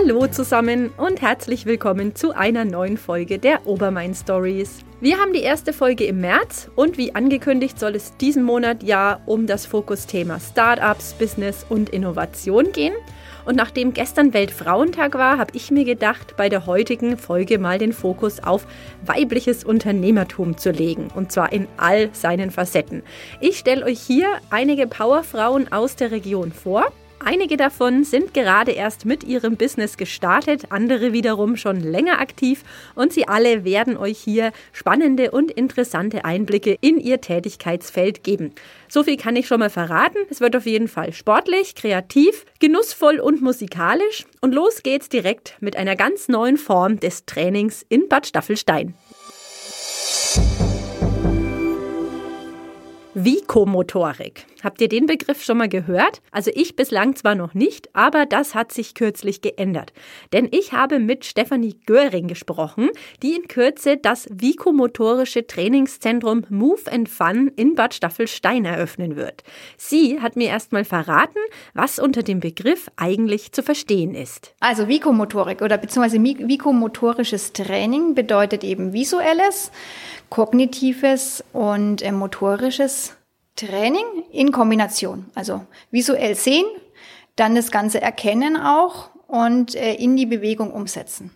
Hallo zusammen und herzlich willkommen zu einer neuen Folge der Obermain Stories. Wir haben die erste Folge im März und wie angekündigt soll es diesen Monat ja um das Fokusthema Startups, Business und Innovation gehen. Und nachdem gestern Weltfrauentag war, habe ich mir gedacht, bei der heutigen Folge mal den Fokus auf weibliches Unternehmertum zu legen. Und zwar in all seinen Facetten. Ich stelle euch hier einige Powerfrauen aus der Region vor. Einige davon sind gerade erst mit ihrem Business gestartet, andere wiederum schon länger aktiv und sie alle werden euch hier spannende und interessante Einblicke in ihr Tätigkeitsfeld geben. So viel kann ich schon mal verraten. Es wird auf jeden Fall sportlich, kreativ, genussvoll und musikalisch und los geht's direkt mit einer ganz neuen Form des Trainings in Bad Staffelstein. Vikomotorik. Habt ihr den Begriff schon mal gehört? Also ich bislang zwar noch nicht, aber das hat sich kürzlich geändert. Denn ich habe mit Stefanie Göring gesprochen, die in Kürze das Vikomotorische Trainingszentrum Move and Fun in Bad Staffelstein eröffnen wird. Sie hat mir erstmal verraten, was unter dem Begriff eigentlich zu verstehen ist. Also Vikomotorik oder beziehungsweise Vikomotorisches Training bedeutet eben visuelles, kognitives und äh, motorisches Training in Kombination. Also visuell sehen, dann das Ganze erkennen auch und äh, in die Bewegung umsetzen.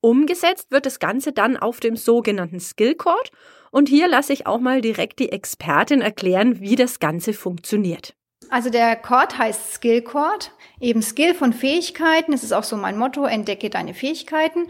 Umgesetzt wird das Ganze dann auf dem sogenannten Skillcord und hier lasse ich auch mal direkt die Expertin erklären, wie das Ganze funktioniert. Also der Chord heißt Skill Chord, eben Skill von Fähigkeiten. Das ist auch so mein Motto, entdecke deine Fähigkeiten.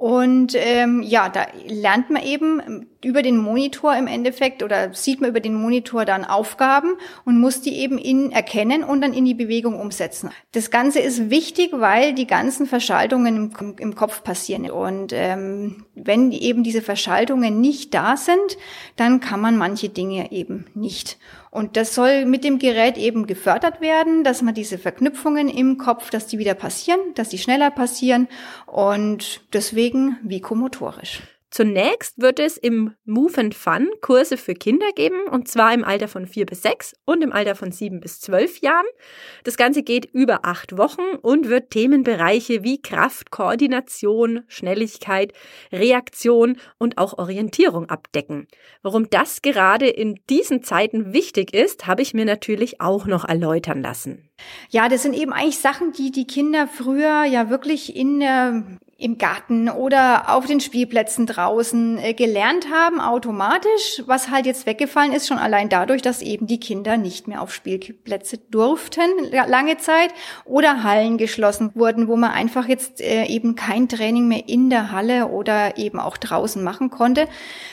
Und ähm, ja, da lernt man eben über den Monitor im Endeffekt oder sieht man über den Monitor dann Aufgaben und muss die eben in erkennen und dann in die Bewegung umsetzen. Das Ganze ist wichtig, weil die ganzen Verschaltungen im, im Kopf passieren. Und ähm, wenn eben diese Verschaltungen nicht da sind, dann kann man manche Dinge eben nicht. Und das soll mit dem Gerät eben gefördert werden, dass man diese Verknüpfungen im Kopf, dass die wieder passieren, dass die schneller passieren. Und deswegen vikomotorisch. Zunächst wird es im Move and Fun Kurse für Kinder geben, und zwar im Alter von vier bis sechs und im Alter von sieben bis zwölf Jahren. Das Ganze geht über acht Wochen und wird Themenbereiche wie Kraft, Koordination, Schnelligkeit, Reaktion und auch Orientierung abdecken. Warum das gerade in diesen Zeiten wichtig ist, habe ich mir natürlich auch noch erläutern lassen. Ja, das sind eben eigentlich Sachen, die die Kinder früher ja wirklich in der im Garten oder auf den Spielplätzen draußen äh, gelernt haben, automatisch, was halt jetzt weggefallen ist, schon allein dadurch, dass eben die Kinder nicht mehr auf Spielplätze durften lange Zeit oder Hallen geschlossen wurden, wo man einfach jetzt äh, eben kein Training mehr in der Halle oder eben auch draußen machen konnte.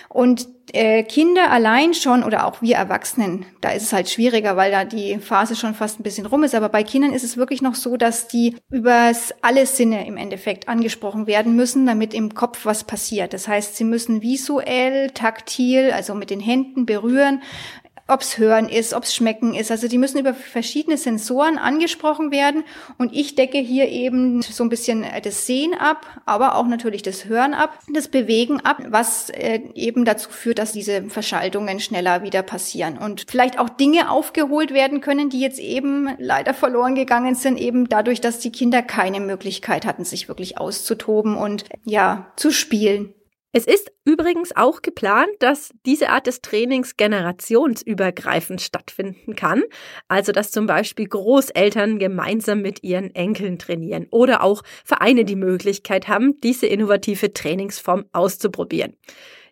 Und äh, Kinder allein schon oder auch wir Erwachsenen, da ist es halt schwieriger, weil da die Phase schon fast ein bisschen rum ist. Aber bei Kindern ist es wirklich noch so, dass die übers alle Sinne im Endeffekt angesprochen werden müssen, damit im Kopf was passiert. Das heißt, sie müssen visuell, taktil, also mit den Händen berühren, ob's Hören ist, ob's Schmecken ist. Also die müssen über verschiedene Sensoren angesprochen werden. Und ich decke hier eben so ein bisschen das Sehen ab, aber auch natürlich das Hören ab, das Bewegen ab, was äh, eben dazu führt, dass diese Verschaltungen schneller wieder passieren. Und vielleicht auch Dinge aufgeholt werden können, die jetzt eben leider verloren gegangen sind, eben dadurch, dass die Kinder keine Möglichkeit hatten, sich wirklich auszutoben und ja, zu spielen. Es ist übrigens auch geplant, dass diese Art des Trainings generationsübergreifend stattfinden kann. Also, dass zum Beispiel Großeltern gemeinsam mit ihren Enkeln trainieren oder auch Vereine die Möglichkeit haben, diese innovative Trainingsform auszuprobieren.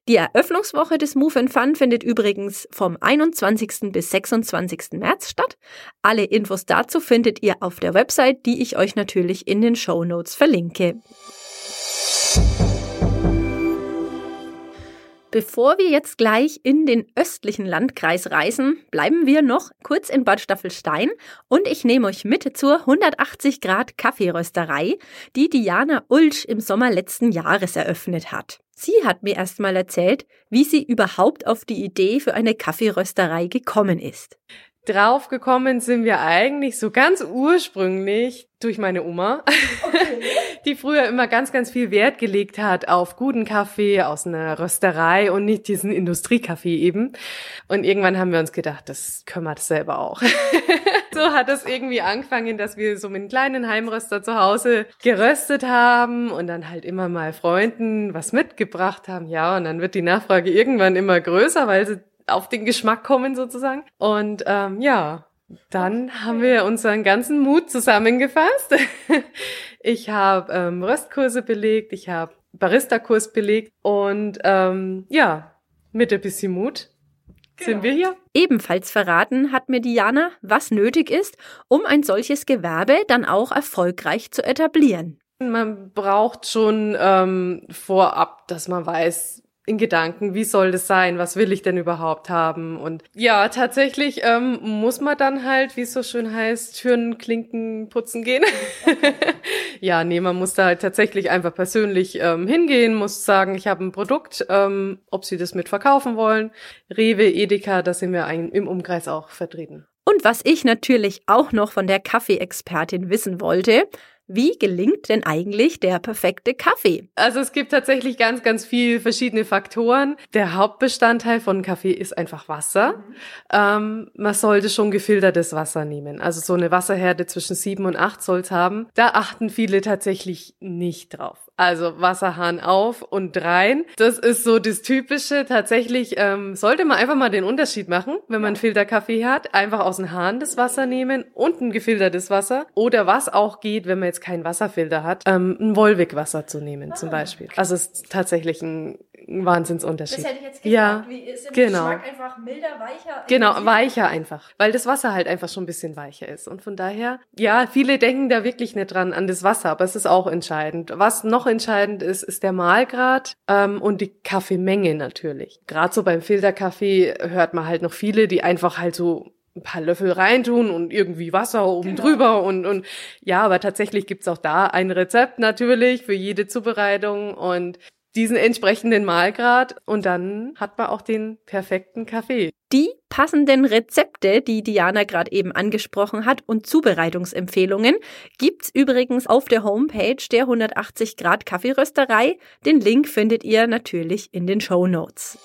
Die Eröffnungswoche des Move and Fun findet übrigens vom 21. bis 26. März statt. Alle Infos dazu findet ihr auf der Website, die ich euch natürlich in den Show Notes verlinke. Bevor wir jetzt gleich in den östlichen Landkreis reisen, bleiben wir noch kurz in Bad Staffelstein und ich nehme euch mit zur 180 Grad Kaffeerösterei, die Diana Ulsch im Sommer letzten Jahres eröffnet hat. Sie hat mir erstmal erzählt, wie sie überhaupt auf die Idee für eine Kaffeerösterei gekommen ist. Draufgekommen sind wir eigentlich so ganz ursprünglich durch meine Oma, okay. die früher immer ganz, ganz viel Wert gelegt hat auf guten Kaffee aus einer Rösterei und nicht diesen Industriekaffee eben. Und irgendwann haben wir uns gedacht, das können wir das selber auch. so hat es irgendwie angefangen, dass wir so mit einem kleinen Heimröster zu Hause geröstet haben und dann halt immer mal Freunden was mitgebracht haben. Ja, und dann wird die Nachfrage irgendwann immer größer, weil sie auf den Geschmack kommen sozusagen. Und ähm, ja, dann haben wir unseren ganzen Mut zusammengefasst. ich habe ähm, Röstkurse belegt, ich habe Barista-Kurs belegt und ähm, ja, mit ein bisschen Mut genau. sind wir hier. Ebenfalls verraten hat mir Diana, was nötig ist, um ein solches Gewerbe dann auch erfolgreich zu etablieren. Man braucht schon ähm, vorab, dass man weiß, in Gedanken, wie soll das sein, was will ich denn überhaupt haben und ja, tatsächlich ähm, muss man dann halt, wie es so schön heißt, Türen, Klinken putzen gehen. ja, nee, man muss da halt tatsächlich einfach persönlich ähm, hingehen, muss sagen, ich habe ein Produkt, ähm, ob sie das mitverkaufen wollen. Rewe, Edeka, da sind wir ein, im Umkreis auch vertreten. Und was ich natürlich auch noch von der Kaffeeexpertin wissen wollte, wie gelingt denn eigentlich der perfekte Kaffee? Also es gibt tatsächlich ganz, ganz viele verschiedene Faktoren. Der Hauptbestandteil von Kaffee ist einfach Wasser. Mhm. Ähm, man sollte schon gefiltertes Wasser nehmen. Also so eine Wasserhärte zwischen sieben und acht soll es haben. Da achten viele tatsächlich nicht drauf. Also Wasserhahn auf und rein. Das ist so das Typische. Tatsächlich ähm, sollte man einfach mal den Unterschied machen, wenn man Filterkaffee hat. Einfach aus dem Hahn das Wasser nehmen und ein gefiltertes Wasser. Oder was auch geht, wenn man jetzt keinen Wasserfilter hat, ähm, ein Wollwegwasser zu nehmen ah, zum Beispiel. Also es ist tatsächlich ein, ein Wahnsinnsunterschied. Das hätte ich jetzt gefragt. Ja, Wie ist genau. Geschmack einfach milder, weicher? Genau, weicher einfach. Weil das Wasser halt einfach schon ein bisschen weicher ist. Und von daher, ja, viele denken da wirklich nicht dran an das Wasser, aber es ist auch entscheidend. Was noch noch entscheidend ist, ist der Mahlgrad ähm, und die Kaffeemenge natürlich. Gerade so beim Filterkaffee hört man halt noch viele, die einfach halt so ein paar Löffel reintun und irgendwie Wasser oben genau. drüber und, und ja, aber tatsächlich gibt's auch da ein Rezept natürlich für jede Zubereitung und diesen entsprechenden Mahlgrad und dann hat man auch den perfekten Kaffee. Die passenden Rezepte, die Diana gerade eben angesprochen hat und Zubereitungsempfehlungen gibt's übrigens auf der Homepage der 180 Grad Kaffeerösterei. Den Link findet ihr natürlich in den Show Notes.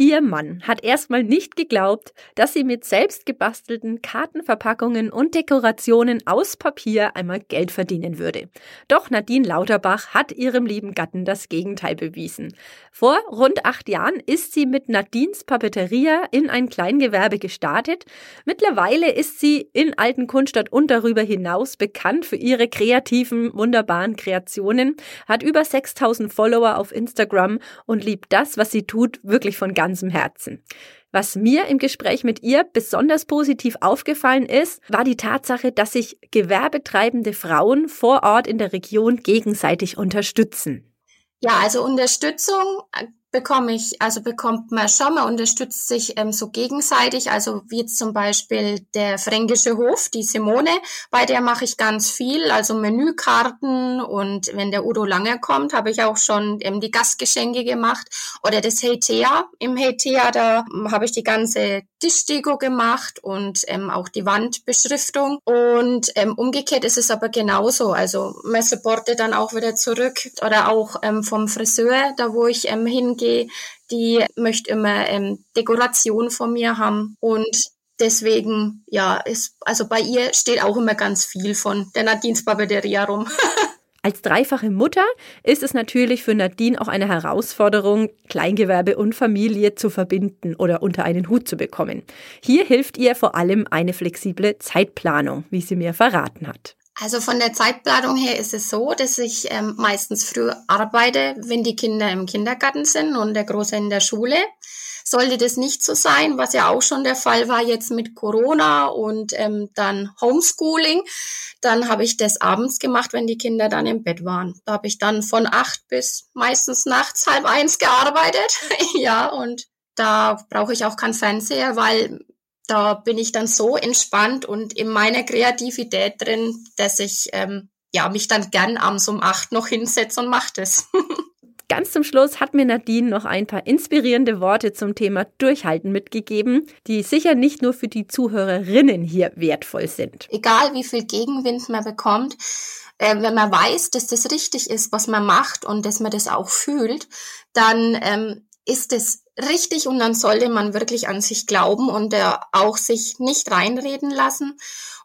Ihr Mann hat erstmal nicht geglaubt, dass sie mit selbst gebastelten Kartenverpackungen und Dekorationen aus Papier einmal Geld verdienen würde. Doch Nadine Lauterbach hat ihrem lieben Gatten das Gegenteil bewiesen. Vor rund acht Jahren ist sie mit Nadines Papeteria in ein Kleingewerbe gestartet. Mittlerweile ist sie in Alten Kunststadt und darüber hinaus bekannt für ihre kreativen, wunderbaren Kreationen, hat über 6000 Follower auf Instagram und liebt das, was sie tut, wirklich von ganz ganzem Herzen. Was mir im Gespräch mit ihr besonders positiv aufgefallen ist, war die Tatsache, dass sich gewerbetreibende Frauen vor Ort in der Region gegenseitig unterstützen. Ja, also Unterstützung bekomme ich, also bekommt man schon, man unterstützt sich ähm, so gegenseitig, also wie jetzt zum Beispiel der Fränkische Hof, die Simone, bei der mache ich ganz viel, also Menükarten und wenn der Udo Langer kommt, habe ich auch schon ähm, die Gastgeschenke gemacht. Oder das Heitea. Im Heitea, da habe ich die ganze Tischdeko gemacht und ähm, auch die Wandbeschriftung. Und ähm, umgekehrt ist es aber genauso, also man supportet dann auch wieder zurück oder auch ähm, vom Friseur, da wo ich ähm, hingehe, gehe, die möchte immer ähm, Dekoration von mir haben. Und deswegen, ja, ist, also bei ihr steht auch immer ganz viel von der Nadines Papeteria rum. Als dreifache Mutter ist es natürlich für Nadine auch eine Herausforderung, Kleingewerbe und Familie zu verbinden oder unter einen Hut zu bekommen. Hier hilft ihr vor allem eine flexible Zeitplanung, wie sie mir verraten hat. Also von der Zeitplanung her ist es so, dass ich ähm, meistens früh arbeite, wenn die Kinder im Kindergarten sind und der Große in der Schule. Sollte das nicht so sein, was ja auch schon der Fall war jetzt mit Corona und ähm, dann Homeschooling, dann habe ich das abends gemacht, wenn die Kinder dann im Bett waren. Da habe ich dann von acht bis meistens nachts halb eins gearbeitet. ja, und da brauche ich auch keinen Fernseher, weil da bin ich dann so entspannt und in meiner Kreativität drin, dass ich ähm, ja mich dann gern abends um acht noch hinsetze und mache das. Ganz zum Schluss hat mir Nadine noch ein paar inspirierende Worte zum Thema Durchhalten mitgegeben, die sicher nicht nur für die Zuhörerinnen hier wertvoll sind. Egal wie viel Gegenwind man bekommt, äh, wenn man weiß, dass das richtig ist, was man macht und dass man das auch fühlt, dann ähm, ist es richtig und dann sollte man wirklich an sich glauben und äh, auch sich nicht reinreden lassen.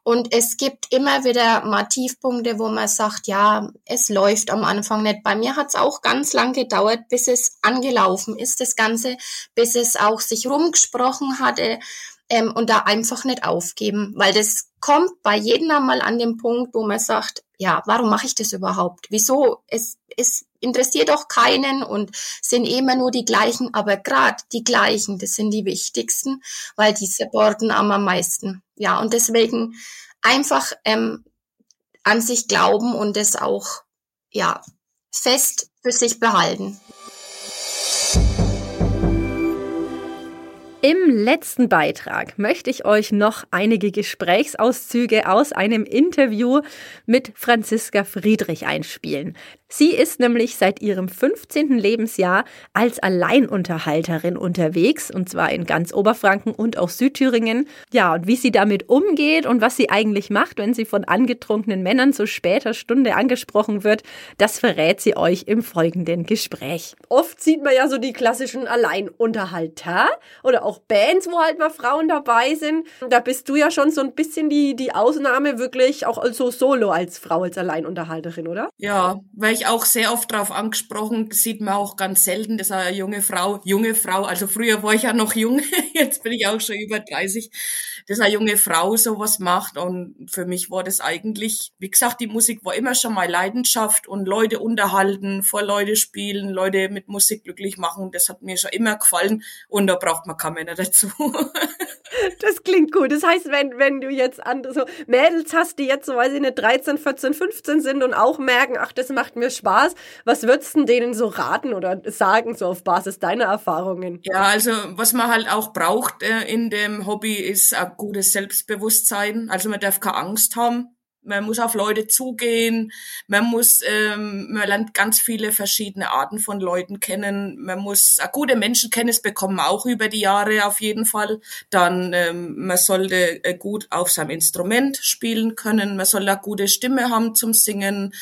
Und es gibt immer wieder mal Tiefpunkte, wo man sagt, ja, es läuft am Anfang nicht. Bei mir hat es auch ganz lang gedauert, bis es angelaufen ist, das Ganze, bis es auch sich rumgesprochen hatte ähm, und da einfach nicht aufgeben, weil das kommt bei jedem einmal an den Punkt, wo man sagt, ja, warum mache ich das überhaupt? Wieso? Es, es interessiert doch keinen und sind immer nur die gleichen, aber gerade die gleichen, das sind die wichtigsten, weil die supporten am meisten. Ja, und deswegen einfach ähm, an sich glauben und es auch ja fest für sich behalten. Im letzten Beitrag möchte ich euch noch einige Gesprächsauszüge aus einem Interview mit Franziska Friedrich einspielen. Sie ist nämlich seit ihrem 15. Lebensjahr als Alleinunterhalterin unterwegs, und zwar in ganz Oberfranken und auch Südthüringen. Ja, und wie sie damit umgeht und was sie eigentlich macht, wenn sie von angetrunkenen Männern zu später Stunde angesprochen wird, das verrät sie euch im folgenden Gespräch. Oft sieht man ja so die klassischen Alleinunterhalter oder auch Bands, wo halt mal Frauen dabei sind. Da bist du ja schon so ein bisschen die, die Ausnahme, wirklich auch so solo als Frau, als Alleinunterhalterin, oder? Ja, weil ich auch sehr oft darauf angesprochen, sieht man auch ganz selten, dass eine junge Frau, junge Frau, also früher war ich ja noch jung, jetzt bin ich auch schon über 30, dass eine junge Frau sowas macht und für mich war das eigentlich, wie gesagt, die Musik war immer schon mal Leidenschaft und Leute unterhalten, vor Leute spielen, Leute mit Musik glücklich machen, das hat mir schon immer gefallen und da braucht man keine Männer dazu. Das klingt gut. Das heißt, wenn, wenn du jetzt andere so Mädels hast, die jetzt so, weiß ich nicht, 13, 14, 15 sind und auch merken, ach, das macht mir Spaß, was würdest du denen so raten oder sagen, so auf Basis deiner Erfahrungen? Ja, also was man halt auch braucht äh, in dem Hobby ist ein gutes Selbstbewusstsein. Also man darf keine Angst haben man muss auf Leute zugehen, man muss, ähm, man lernt ganz viele verschiedene Arten von Leuten kennen, man muss eine gute Menschenkenntnis bekommen, auch über die Jahre auf jeden Fall. Dann, ähm, man sollte äh, gut auf seinem Instrument spielen können, man soll eine gute Stimme haben zum Singen.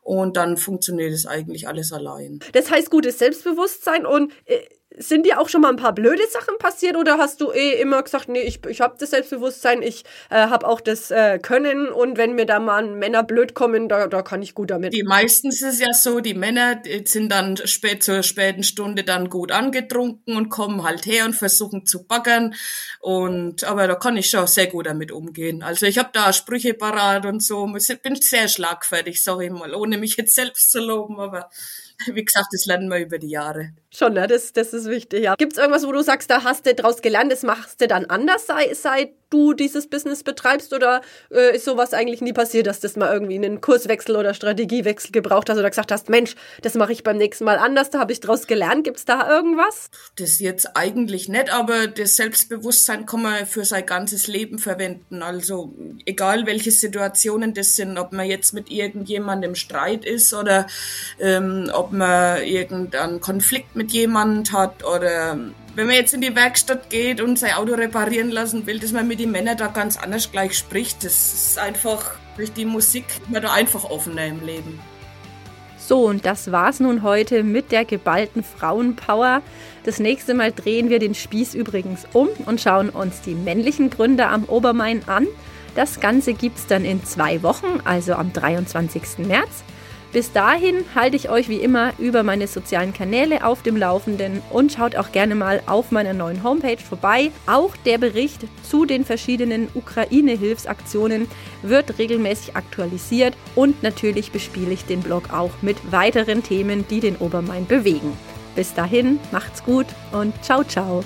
Und dann funktioniert es eigentlich alles allein. Das heißt gutes Selbstbewusstsein und äh sind dir auch schon mal ein paar blöde Sachen passiert oder hast du eh immer gesagt, nee, ich, ich habe das Selbstbewusstsein, ich äh, habe auch das äh, Können und wenn mir da mal Männer blöd kommen, da, da kann ich gut damit. Die meistens ist es ja so, die Männer sind dann spät zur späten Stunde dann gut angetrunken und kommen halt her und versuchen zu baggern und aber da kann ich schon sehr gut damit umgehen. Also ich habe da Sprüche parat und so, ich bin sehr schlagfertig, sag ich mal, ohne mich jetzt selbst zu loben, aber wie gesagt, das lernen wir über die Jahre. Schon, ne? das, das ist wichtig, ja. Gibt es irgendwas, wo du sagst, da hast du draus gelernt, das machst du dann anders, sei, seit du dieses Business betreibst? Oder äh, ist sowas eigentlich nie passiert, dass das mal irgendwie einen Kurswechsel oder Strategiewechsel gebraucht hast oder gesagt hast, Mensch, das mache ich beim nächsten Mal anders, da habe ich draus gelernt. Gibt es da irgendwas? Das jetzt eigentlich nicht, aber das Selbstbewusstsein kann man für sein ganzes Leben verwenden. Also egal welche Situationen das sind, ob man jetzt mit irgendjemandem im Streit ist oder ähm, ob man irgendeinen Konflikt mit jemand hat oder wenn man jetzt in die Werkstatt geht und sein Auto reparieren lassen will, dass man mit den Männern da ganz anders gleich spricht. Das ist einfach durch die Musik man da einfach offener im Leben. So, und das war's nun heute mit der geballten Frauenpower. Das nächste Mal drehen wir den Spieß übrigens um und schauen uns die männlichen Gründer am Obermain an. Das Ganze gibt's dann in zwei Wochen, also am 23. März. Bis dahin halte ich euch wie immer über meine sozialen Kanäle auf dem Laufenden und schaut auch gerne mal auf meiner neuen Homepage vorbei. Auch der Bericht zu den verschiedenen Ukraine-Hilfsaktionen wird regelmäßig aktualisiert und natürlich bespiele ich den Blog auch mit weiteren Themen, die den Obermain bewegen. Bis dahin, macht's gut und ciao, ciao.